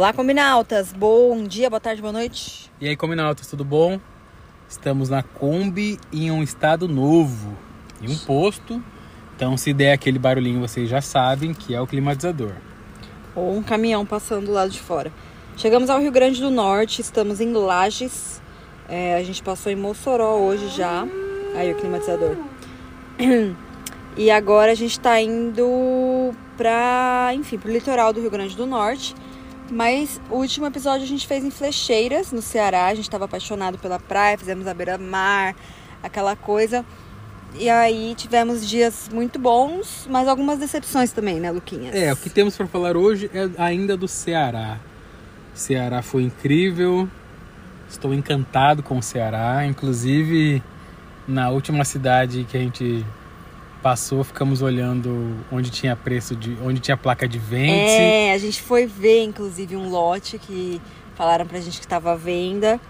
Olá, combinautas. Bom dia, boa tarde, boa noite. E aí, combinautas, tudo bom? Estamos na Kombi em um estado novo, em um posto. Então, se der aquele barulhinho, vocês já sabem que é o climatizador. Ou um caminhão passando do lado de fora. Chegamos ao Rio Grande do Norte, estamos em Lages. É, a gente passou em Mossoró hoje já. Aí o climatizador. E agora a gente tá indo pra, enfim, pro litoral do Rio Grande do Norte. Mas o último episódio a gente fez em Flecheiras, no Ceará. A gente estava apaixonado pela praia, fizemos a beira-mar, aquela coisa. E aí tivemos dias muito bons, mas algumas decepções também, né, Luquinhas? É, o que temos para falar hoje é ainda do Ceará. Ceará foi incrível. Estou encantado com o Ceará. Inclusive, na última cidade que a gente passou, ficamos olhando onde tinha preço de. onde tinha placa de vende. É, a gente foi ver, inclusive, um lote que falaram pra gente que estava à venda.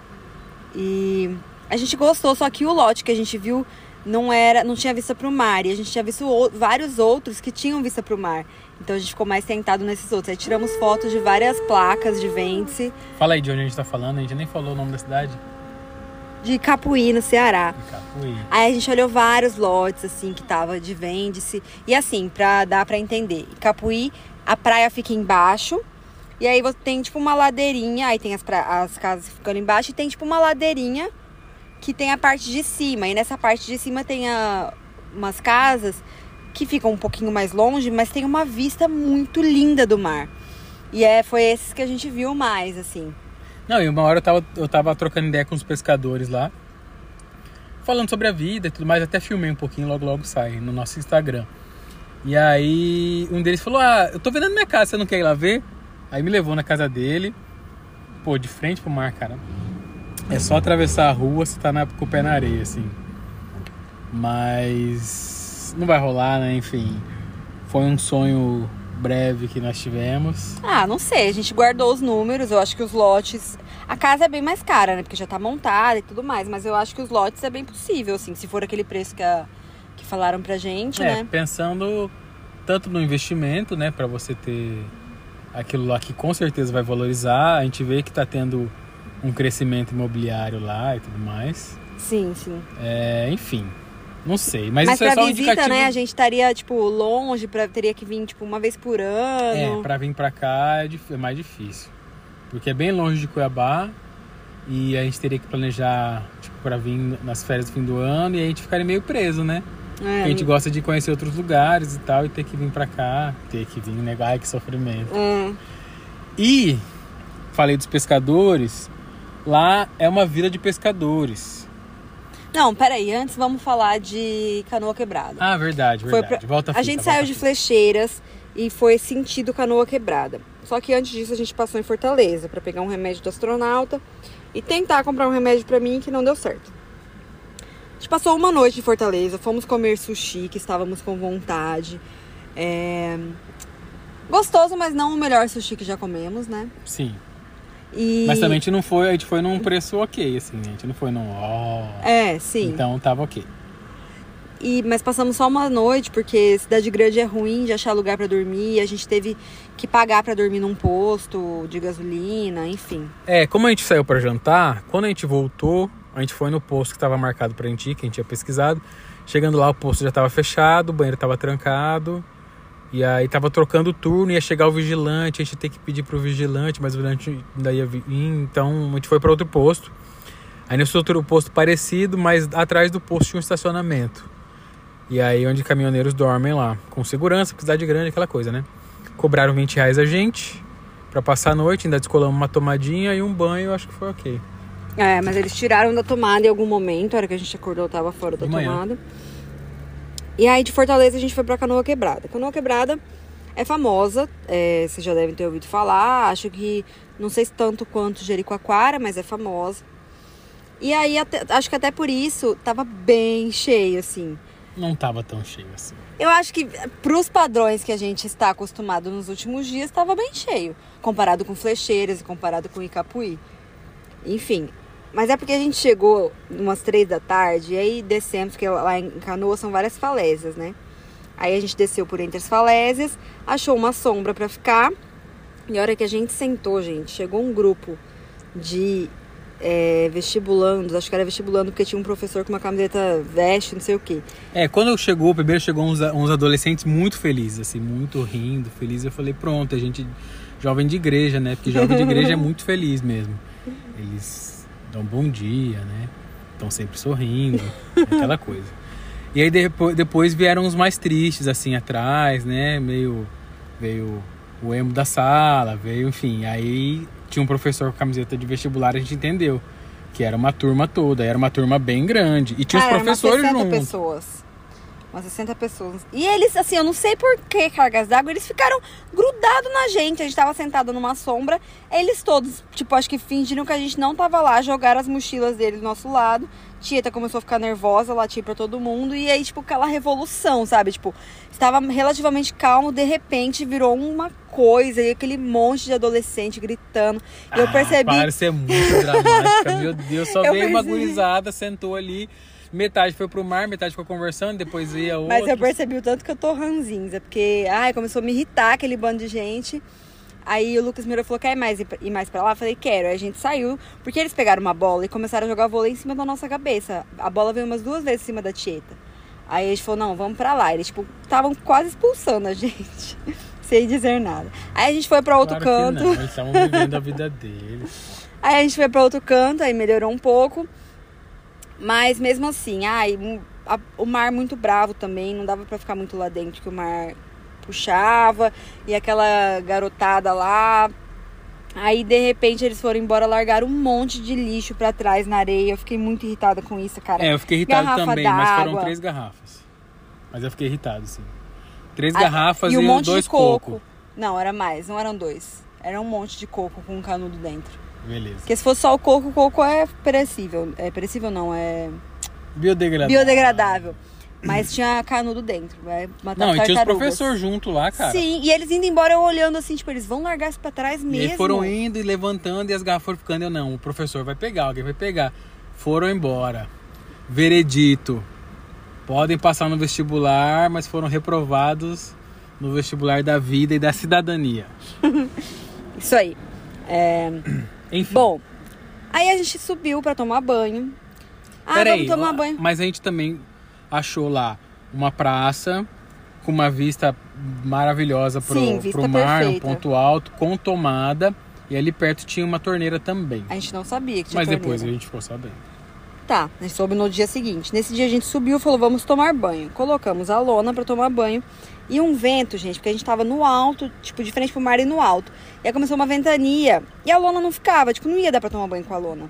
E a gente gostou, só que o lote que a gente viu não era, não tinha vista pro mar. E a gente tinha visto o, vários outros que tinham vista pro mar. Então a gente ficou mais tentado nesses outros. Aí tiramos fotos de várias placas de vende Fala aí de onde a gente tá falando, a gente nem falou o nome da cidade. De Capuí, no Ceará. De Capuí. Aí a gente olhou vários lotes, assim, que tava de vende-se. E assim, pra dar pra entender. Capuí, a praia fica embaixo. E aí você tem, tipo, uma ladeirinha. Aí tem as, pra... as casas ficando embaixo. E tem, tipo, uma ladeirinha que tem a parte de cima. E nessa parte de cima tem a... umas casas que ficam um pouquinho mais longe. Mas tem uma vista muito linda do mar. E é, foi esses que a gente viu mais, assim. Não, e uma hora eu tava, eu tava trocando ideia com os pescadores lá, falando sobre a vida e tudo mais, até filmei um pouquinho, logo logo sai no nosso Instagram. E aí um deles falou: Ah, eu tô vendendo minha casa, você não quer ir lá ver? Aí me levou na casa dele, pô, de frente pro mar, cara. É só atravessar a rua, você tá na, com o pé na areia, assim. Mas não vai rolar, né? Enfim, foi um sonho breve que nós tivemos. Ah, não sei. A gente guardou os números. Eu acho que os lotes. A casa é bem mais cara, né? Porque já tá montada e tudo mais. Mas eu acho que os lotes é bem possível, assim. Se for aquele preço que, a... que falaram pra gente, É, né? pensando tanto no investimento, né, para você ter aquilo lá que com certeza vai valorizar. A gente vê que tá tendo um crescimento imobiliário lá e tudo mais. Sim, sim. É, enfim, não sei, mas, Mas, isso é só um visita, indicativo. né? A gente estaria, tipo, longe, pra... teria que vir, tipo, uma vez por ano. É, para vir para cá é, é mais difícil, porque é bem longe de Cuiabá e a gente teria que planejar tipo para vir nas férias do fim do ano e a gente ficaria meio preso, né? É, a gente gosta de conhecer outros lugares e tal, e ter que vir pra cá, ter que vir, né? Ai, que sofrimento. é. E falei dos pescadores, lá é uma vila de pescadores. Não, peraí. Antes vamos falar de canoa quebrada. Ah, verdade, Foi verdade. pra- Volta a a fita, gente volta saiu a de. Flecheiras e foi sentido canoa quebrada. Só que antes disso a gente passou em Fortaleza pra pegar um remédio do astronauta e tentar comprar um remédio pra mim que não deu certo. A gente passou uma noite em Fortaleza, fomos comer sushi, que estávamos com vontade. É... Gostoso, mas não o melhor sushi que já comemos, né? Sim. E... Mas também a gente não foi, a gente foi num preço ok, assim, né? A gente não foi num ó. É, sim. Então tava ok. E, mas passamos só uma noite, porque cidade grande é ruim de achar lugar pra dormir. A gente teve que pagar pra dormir num posto de gasolina, enfim. É, como a gente saiu pra jantar, quando a gente voltou, a gente foi no posto que estava marcado pra gente ir, que a gente tinha pesquisado. Chegando lá, o posto já estava fechado, o banheiro estava trancado. E aí tava trocando turno, ia chegar o vigilante, a gente ia ter que pedir pro vigilante, mas o vigilante ainda ia vir, então a gente foi para outro posto. Aí nesse outro posto parecido, mas atrás do posto tinha um estacionamento. E aí onde caminhoneiros dormem lá, com segurança, porque cidade grande, aquela coisa, né? Cobraram 20 reais a gente pra passar a noite, ainda descolamos uma tomadinha e um banho, acho que foi ok. É, mas eles tiraram da tomada em algum momento, a hora que a gente acordou tava fora da tomada. E aí de Fortaleza a gente foi pra Canoa Quebrada. Canoa Quebrada é famosa, é, vocês já devem ter ouvido falar. Acho que, não sei se tanto quanto Jericoacoara, mas é famosa. E aí, até- acho que até por isso, tava bem cheio, assim. Não tava tão cheio assim. Eu acho que pros padrões que a gente está acostumado nos últimos dias, estava bem cheio. Comparado com Flecheiras e comparado com Icapuí. Enfim. Mas é porque a gente chegou umas três da tarde e aí descemos, porque lá em Canoa são várias falésias, né? Aí a gente desceu por entre as falésias, achou uma sombra pra ficar E a hora que a gente sentou, gente, chegou um grupo de é, vestibulandos, acho que era vestibulando porque tinha um professor com uma camiseta veste, não sei o quê. É, quando chegou, primeiro chegou uns, uns adolescentes muito felizes, assim, muito rindo, felizes. Eu falei, pronto, a gente, jovem de igreja, né? Porque jovem de igreja é muito feliz mesmo. Eles dão bom dia, né? Estão sempre sorrindo, aquela coisa. E aí depois, depois vieram os mais tristes, assim, atrás, né? Meio. Veio o emo da sala, veio, enfim. Aí tinha um professor com camiseta de vestibular, a gente entendeu. Que era uma turma toda, era uma turma bem grande. E tinha Ah, os professores 60 juntos. pessoas. Umas 60 pessoas. E eles, assim, eu não sei por que cargas d'água, eles ficaram grudados na gente. A gente tava sentado numa sombra. Eles todos, tipo, acho que fingiram que a gente não tava lá, jogaram as mochilas deles do nosso lado. Tieta começou a ficar nervosa, latir pra todo mundo. E aí, tipo, aquela revolução, sabe? Tipo, estava relativamente calmo, de repente virou uma coisa. E aquele monte de adolescente gritando. E eu Ah, percebi. Para de ser muito dramática, meu Deus. Só Eu veio uma percebi. gurizada, sentou ali. Metade foi pro mar, metade ficou conversando, depois ia outro. Mas eu percebi o tanto que eu tô ranzinza, porque ai, começou a me irritar aquele bando de gente. Aí o Lucas Mira falou: quer ir mais, ir mais pra lá? Eu falei: quero. Aí a gente saiu, porque eles pegaram uma bola e começaram a jogar vôlei em cima da nossa cabeça. A bola veio umas duas vezes em cima da Tieta. Aí a gente falou: não, vamos pra lá. Eles, tipo, estavam quase expulsando a gente, sem dizer nada. Aí a gente foi pra outro Claro canto. eles estavam vivendo a vida deles. Aí a gente foi pra outro canto, aí melhorou um pouco. Mas mesmo assim, ai, a- o mar muito bravo também, não dava pra ficar muito lá dentro, que o mar puxava. E aquela garotada lá. Aí de repente eles foram embora, largaram um monte de lixo pra trás na areia. Eu fiquei muito irritada com isso, cara. É, eu fiquei irritado Garrafa também, mas foram três garrafas. Mas eu fiquei irritado, sim. Três Ah, garrafas e, e um monte dois de coco. coco. Não, era mais, não eram dois. Era um monte de coco com um canudo dentro. Beleza. Porque se fosse só o coco, o coco é perecível. É perecível não, é Biodegradável. biodegradável. Mas tinha canudo dentro. Vai matar Não, e tinha os professores junto lá, cara. Sim, e eles indo embora, eu olhando assim, tipo, eles vão largar isso pra trás E mesmo. aí foram indo e levantando e as garrafas foram ficando. Eu não, o professor vai pegar, alguém vai pegar. Foram embora. Veredito. Podem passar no vestibular, mas foram reprovados no vestibular da vida e da cidadania. Isso aí. É, Enfim. Bom, aí a gente subiu pra tomar banho. Ah, Peraí, vamos tomar ó, banho. Mas a gente também achou lá uma praça com uma vista maravilhosa pro, Sim, vista pro mar, um perfeita. ponto alto, com tomada. E ali perto tinha uma torneira também. A gente não sabia que tinha Mas torneira. depois a gente ficou sabendo. Tá, a gente soube no dia seguinte. Nesse dia a gente subiu e falou, vamos tomar banho. Colocamos a lona pra tomar banho. E um vento, gente, porque a gente tava no alto, tipo, de frente pro mar e no alto. E aí começou uma ventania. E a lona não ficava, tipo, não ia dar pra tomar banho com a lona.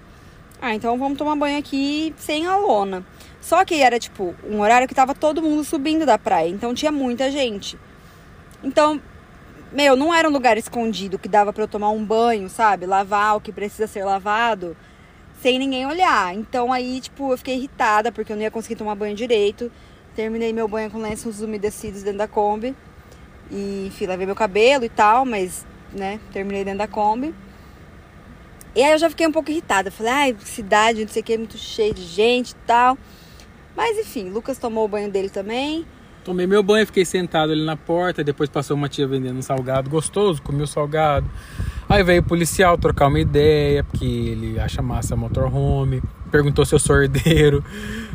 Ah, então vamos tomar banho aqui sem a lona. Só que era, tipo, um horário que tava todo mundo subindo da praia. Então tinha muita gente. Então, meu, não era um lugar escondido que dava pra eu tomar um banho, sabe? Lavar o que precisa ser lavado sem ninguém olhar. Então aí, tipo, eu fiquei irritada porque eu não ia conseguir tomar banho direito. Terminei meu banho com lenços umedecidos dentro da Kombi. E, enfim, lavei meu cabelo e tal, mas, né, terminei dentro da Kombi. E aí eu já fiquei um pouco irritada. Falei, ai, cidade, não sei o que, muito cheio de gente e tal. Mas enfim, Lucas tomou o banho dele também. Tomei meu banho, fiquei sentado ali na porta. Depois passou uma tia vendendo um salgado gostoso, comi o salgado. Aí veio o policial trocar uma ideia, porque ele acha massa motorhome. Perguntou se eu sou herdeiro.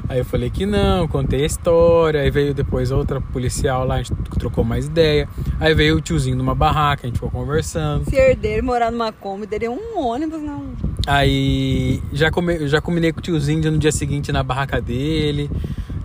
Aí eu falei que não, contei a história. Aí veio depois outra policial lá, a gente trocou mais ideia. Aí veio o tiozinho numa barraca, a gente ficou conversando. Se herdeiro morar numa Kombi, teria um ônibus, não. Aí já, come, já combinei com o tiozinho no dia seguinte na barraca dele.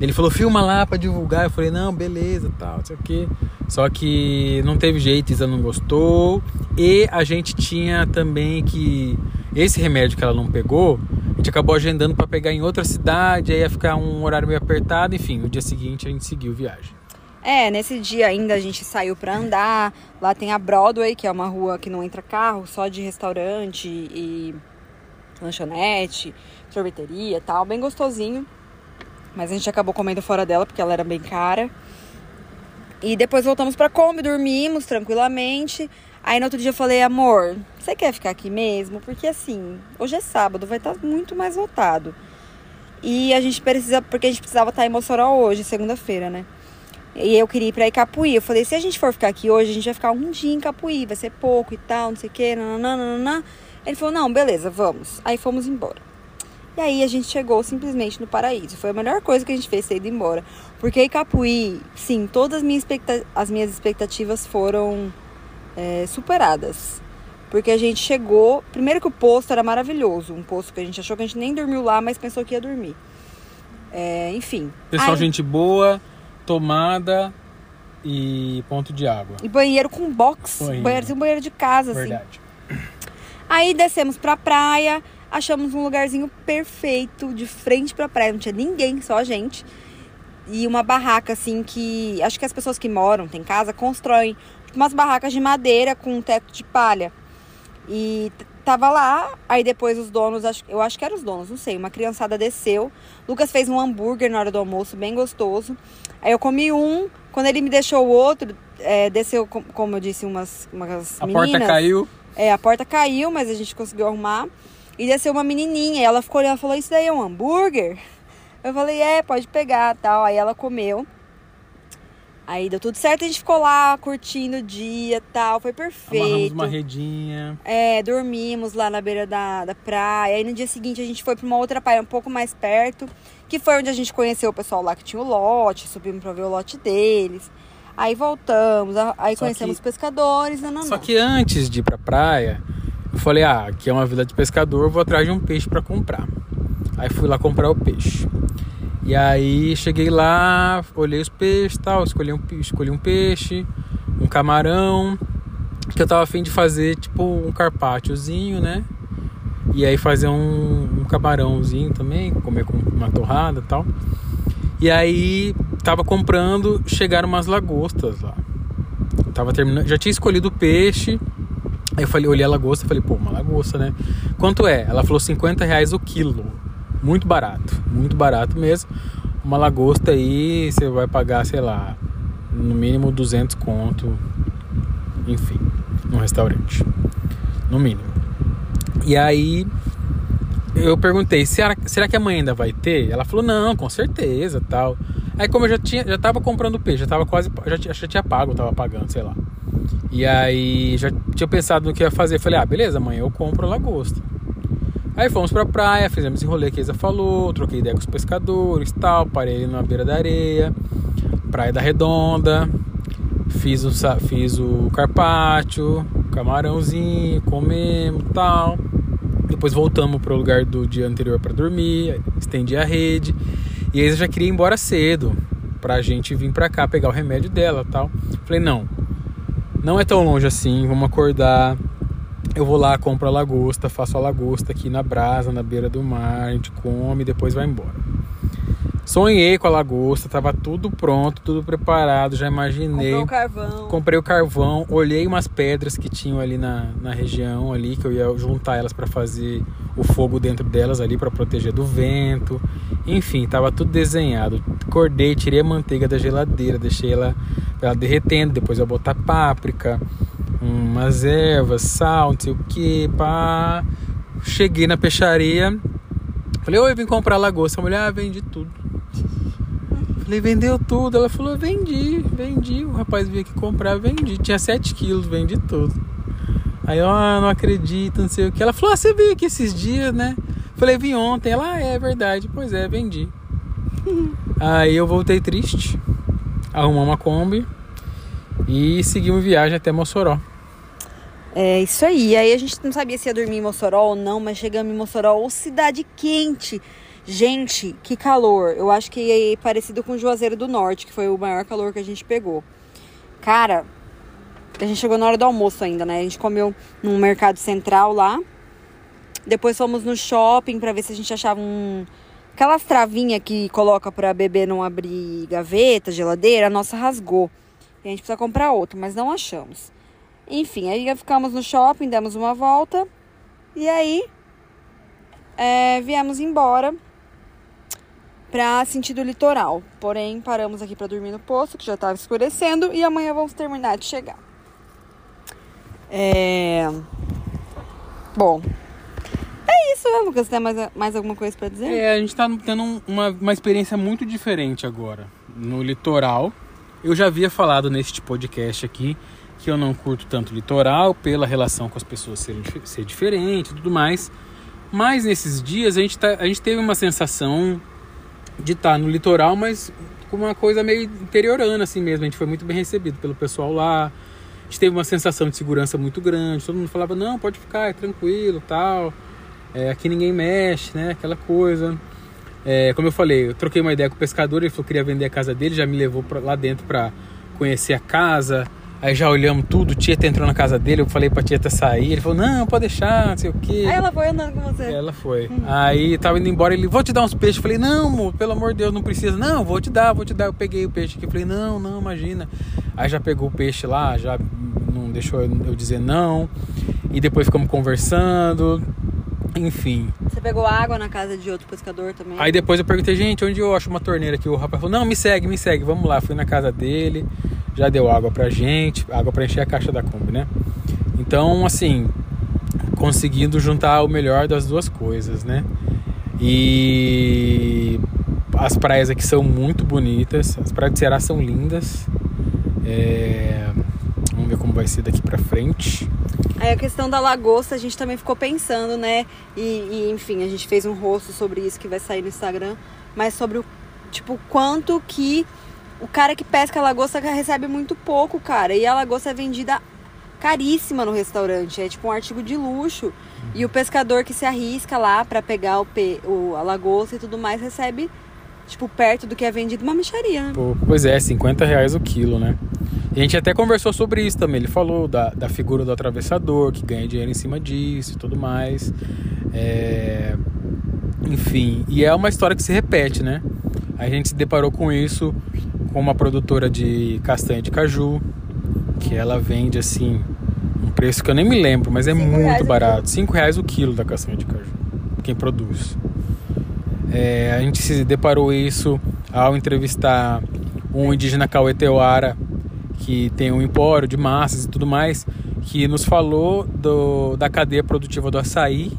Ele falou, filma lá pra divulgar. Eu falei, não, beleza, tal, não sei o quê. Só que não teve jeito, Isa não gostou. E a gente tinha também que. Esse remédio que ela não pegou, a gente acabou agendando pra pegar em outra cidade. Aí ia ficar um horário meio apertado. Enfim, no dia seguinte a gente seguiu viagem. É, nesse dia ainda a gente saiu pra andar. Lá tem a Broadway, que é uma rua que não entra carro, só de restaurante e lanchonete, sorveteria tal, bem gostosinho. Mas a gente acabou comendo fora dela porque ela era bem cara. E depois voltamos pra Kombi, dormimos tranquilamente. Aí no outro dia eu falei, amor, você quer ficar aqui mesmo? Porque assim, hoje é sábado, vai estar muito mais lotado. E a gente precisa, porque a gente precisava estar em Mossoró hoje, segunda-feira, né? E eu queria ir pra Icapuí. Eu falei, se a gente for ficar aqui hoje, a gente vai ficar um dia em Icapuí, vai ser pouco e tal, não sei o quê, nananana. Ele falou, não, beleza, vamos. Aí fomos embora. E aí a gente chegou simplesmente no paraíso. Foi a melhor coisa que a gente fez ter ido embora. Porque Icapuí, sim, todas as minhas, expecta as minhas expectativas foram é, superadas. Porque a gente chegou. Primeiro que o posto era maravilhoso. Um posto que a gente achou que a gente nem dormiu lá, mas pensou que ia dormir. É, enfim. Pessoal, Aí- gente boa, tomada e ponto de água. E banheiro com box. Banheiro. Banheiro, assim, um banheiro de casa, assim. Verdade. Aí descemos pra praia, achamos um lugarzinho perfeito, de frente pra praia. Não tinha ninguém, só a gente. E uma barraca, assim, que. Acho que as pessoas que moram, tem casa, constroem umas barracas de madeira com um teto de palha. E tava lá, aí depois os donos, eu acho que eram os donos, não sei, uma criançada desceu. Lucas fez um hambúrguer na hora do almoço, bem gostoso. Aí eu comi um, quando ele me deixou o outro, é, desceu, com- como eu disse, umas, umas A meninas. porta caiu. É, a porta caiu, mas a gente conseguiu arrumar. E desceu uma menininha. E ela ficou olhando e falou: Isso daí é um hambúrguer? Eu falei: É, pode pegar tal. Aí ela comeu. Aí deu tudo certo. A gente ficou lá curtindo o dia tal. Foi Amarramos perfeito. uma redinha. É, dormimos lá na beira da, da praia. Aí no dia seguinte a gente foi pra uma outra praia um pouco mais perto, que foi onde a gente conheceu o pessoal lá que tinha o lote, subimos pra ver o lote deles. Aí voltamos, aí Só conhecemos que- os pescadores, não, não, Só que antes de ir pra praia, eu falei, ah, aqui é uma vila de pescador, vou atrás de um peixe pra comprar. Aí fui lá comprar o peixe. E aí cheguei lá, olhei os peixes tal, escolhi um, escolhi um peixe, um camarão, que eu tava afim de fazer tipo um carpacciozinho, né? E aí fazer um, um camarãozinho também, comer com uma torrada tal. E aí tava comprando, chegaram umas lagostas lá. Tava terminando, já tinha escolhido o peixe. Eu falei, olhei a lagosta, falei, pô, uma lagosta, né? Quanto é? Ela falou 50 reais o quilo. Muito barato, muito barato mesmo. Uma lagosta aí, você vai pagar, sei lá, no mínimo 200 conto. Enfim, num restaurante. No mínimo. E aí eu perguntei, será, será que amanhã ainda vai ter? Ela falou, não, com certeza, tal. Aí como eu já tinha, já tava comprando peixe, já tava quase, já, já tinha pago, tava pagando, sei lá. E aí já tinha pensado no que ia fazer, falei, ah, beleza, amanhã eu compro a lagosta. Aí fomos pra praia, fizemos esse rolê que a Isa falou, troquei ideia com os pescadores, tal, parei na beira da areia, praia da Redonda, fiz o, fiz o carpaccio, camarãozinho, comemos, tal. Depois voltamos pro lugar do dia anterior para dormir, estendi a rede. E aí eu já queria ir embora cedo, pra gente vir pra cá pegar o remédio dela tal. Falei, não, não é tão longe assim, vamos acordar. Eu vou lá, compro a lagosta, faço a lagosta aqui na brasa, na beira do mar, a gente come e depois vai embora. Sonhei com a lagosta, tava tudo pronto, tudo preparado, já imaginei. Comprou o carvão. Comprei o carvão, olhei umas pedras que tinham ali na, na região ali, que eu ia juntar elas para fazer o fogo dentro delas ali para proteger do vento. Enfim, tava tudo desenhado. Acordei, tirei a manteiga da geladeira, deixei ela, ela derretendo, depois eu botar páprica, umas ervas, sal, não sei o que, pá. Cheguei na peixaria, falei, oi, vim comprar lagosta. A mulher, ah, vendi tudo. Falei, vendeu tudo. Ela falou, vendi, vendi. O rapaz veio aqui comprar, vendi. Tinha 7 quilos, vendi tudo. Aí eu, ah, não acredito, não sei o que. Ela falou, ah, você veio aqui esses dias, né? Falei, vim ontem. Ela, ah, é verdade. Pois é, vendi. Aí eu voltei triste. Arrumamos uma Kombi. E seguimos viagem até Mossoró. É isso aí. Aí a gente não sabia se ia dormir em Mossoró ou não, mas chegamos em Mossoró, ou cidade quente. Gente, que calor. Eu acho que é parecido com Juazeiro do Norte, que foi o maior calor que a gente pegou. Cara, a gente chegou na hora do almoço ainda, né? A gente comeu num mercado central lá. Depois fomos no shopping pra ver se a gente achava um. Aquelas travinhas que coloca pra bebê não abrir gaveta, geladeira, a nossa rasgou. E a gente precisa comprar outro, mas não achamos. Enfim, aí ficamos no shopping, demos uma volta. E aí é, viemos embora pra sentido litoral. Porém, paramos aqui pra dormir no posto, que já tava escurecendo. E amanhã vamos terminar de chegar. É... Bom, é isso, né, Lucas? Tem mais, mais alguma coisa pra dizer? É, a gente tá tendo um- uma, uma experiência muito diferente agora. No litoral. eu já havia falado neste podcast aqui que eu não curto tanto o litoral pela relação com as pessoas serem ser diferente e tudo mais. Mas nesses dias a gente, tá, a gente teve uma sensação de estar tá no litoral, mas com uma coisa meio interiorana assim mesmo. A gente foi muito bem recebido pelo pessoal lá. A gente teve uma sensação de segurança muito grande. Todo mundo falava, não, pode ficar, é tranquilo, tal. É, aqui ninguém mexe, né? Aquela coisa. É, como eu falei, eu troquei uma ideia com o pescador, ele falou que queria vender a casa dele, já me levou pra, lá dentro para conhecer a casa. Aí já olhamos tudo, Tieta entrou na casa dele, eu falei pra Tieta sair, ele falou, não, pode deixar, não sei o quê. Aí ela foi andando com você. Ela foi. Hum. Aí tava indo embora, ele, vou te dar uns peixes. Eu falei, não, amor, pelo amor de Deus, não precisa. Não, vou te dar, vou te dar. Eu peguei o peixe aqui, eu falei, não, não, imagina. Aí já pegou o peixe lá, já não deixou eu dizer não. E depois ficamos conversando. Enfim. Você pegou água na casa de outro pescador também? Aí depois eu perguntei, gente, onde eu acho uma torneira aqui? O rapaz falou, não, me segue, me segue, vamos lá. Fui na casa dele, já deu água pra gente, água pra encher a caixa da Kombi, né? Então, assim, conseguindo juntar o melhor das duas coisas, né? E as praias aqui são muito bonitas, as praias de Ceará são lindas. É... Vamos ver como vai ser daqui pra frente. Aí a questão da lagosta a gente também ficou pensando, né? E, e, enfim, a gente fez um rosto sobre isso que vai sair no Instagram, mas sobre o tipo quanto que o cara que pesca lagosta recebe muito pouco, cara. E a lagosta é vendida caríssima no restaurante, é tipo um artigo de luxo. E o pescador que se arrisca lá para pegar o, pe... o a lagosta e tudo mais recebe tipo perto do que é vendido uma micharia, né? Pois é, 50 reais o quilo, né? E a gente até conversou sobre isso também. Ele falou da, da figura do atravessador, que ganha dinheiro em cima disso e tudo mais. É... Enfim, e é uma história que se repete, né? A gente se deparou com isso com uma produtora de castanha de caju, que ela vende assim, um preço que eu nem me lembro, mas é Cinco muito barato. 5 reais o quilo da castanha de caju, quem produz. É, a gente se deparou isso ao entrevistar um indígena Caueteuara que tem um empório de massas e tudo mais, que nos falou do, da cadeia produtiva do açaí,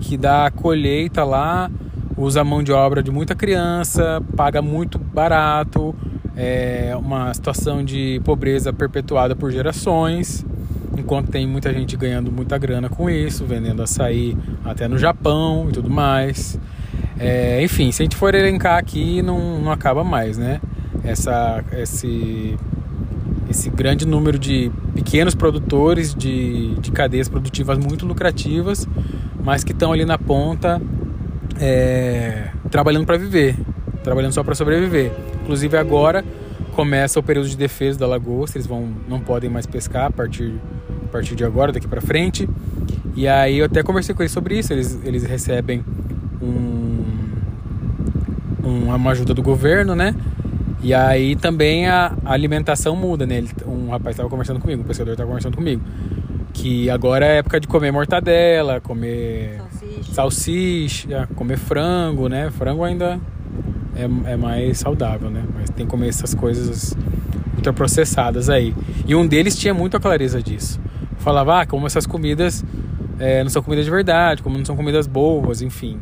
que dá colheita lá, usa mão de obra de muita criança, paga muito barato, é uma situação de pobreza perpetuada por gerações, enquanto tem muita gente ganhando muita grana com isso, vendendo açaí até no Japão e tudo mais. É, enfim, se a gente for elencar aqui, não, não acaba mais, né? Essa, esse esse grande número de pequenos produtores de, de cadeias produtivas muito lucrativas, mas que estão ali na ponta é, trabalhando para viver, trabalhando só para sobreviver. Inclusive agora começa o período de defesa da lagosta, eles vão, não podem mais pescar a partir, a partir de agora, daqui para frente. E aí eu até conversei com eles sobre isso, eles, eles recebem um, uma ajuda do governo, né? E aí também a alimentação muda, né? Um rapaz estava conversando comigo, um pescador estava conversando comigo, que agora é época de comer mortadela, comer salsicha, salsicha comer frango, né? Frango ainda é, é mais saudável, né? Mas tem que comer essas coisas ultraprocessadas aí. E um deles tinha muita clareza disso. Falava, ah, como essas comidas é, não são comidas de verdade, como não são comidas boas, enfim.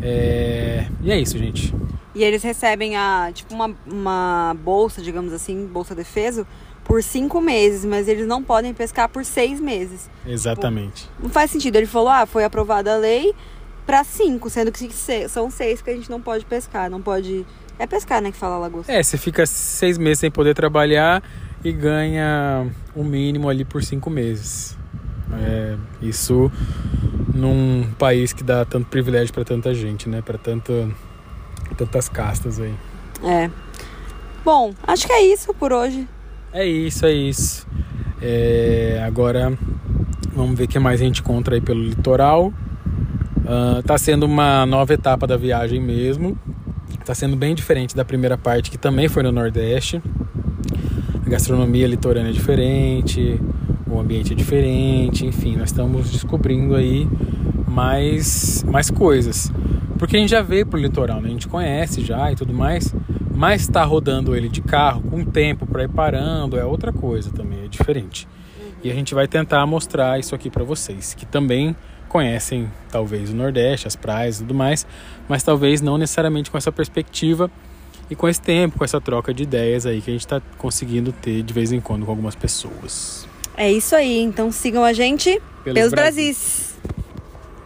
É... E é isso, gente. E eles recebem a, tipo, uma, uma bolsa, digamos assim, bolsa defeso, por cinco meses, mas eles não podem pescar por seis meses. Exatamente. Tipo, não faz sentido. Ele falou, ah, foi aprovada a lei para cinco, sendo que são seis que a gente não pode pescar, não pode... É pescar, né, que fala lagosta. É, você fica seis meses sem poder trabalhar e ganha o um mínimo ali por cinco meses. É, isso num país que dá tanto privilégio para tanta gente, né? Para tanta tantas castas aí. É. Bom, acho que é isso por hoje. É isso, é isso. É, agora vamos ver o que mais a gente encontra aí pelo litoral. Uh, tá sendo uma nova etapa da viagem mesmo. Tá sendo bem diferente da primeira parte, que também foi no Nordeste. A gastronomia litorânea é diferente, o ambiente é diferente, enfim, nós estamos descobrindo aí mais, mais coisas. Porque a gente já veio pro litoral, né? A gente conhece já e tudo mais. Mas estar tá rodando ele de carro com tempo para ir parando é outra coisa também, é diferente. Uhum. E a gente vai tentar mostrar isso aqui para vocês, que também conhecem talvez o Nordeste, as praias e tudo mais, mas talvez não necessariamente com essa perspectiva E com esse tempo, com essa troca de ideias aí que a gente está conseguindo ter de vez em quando com algumas pessoas. É isso aí. Então sigam a gente pelos, pelos Brasis. Brasis.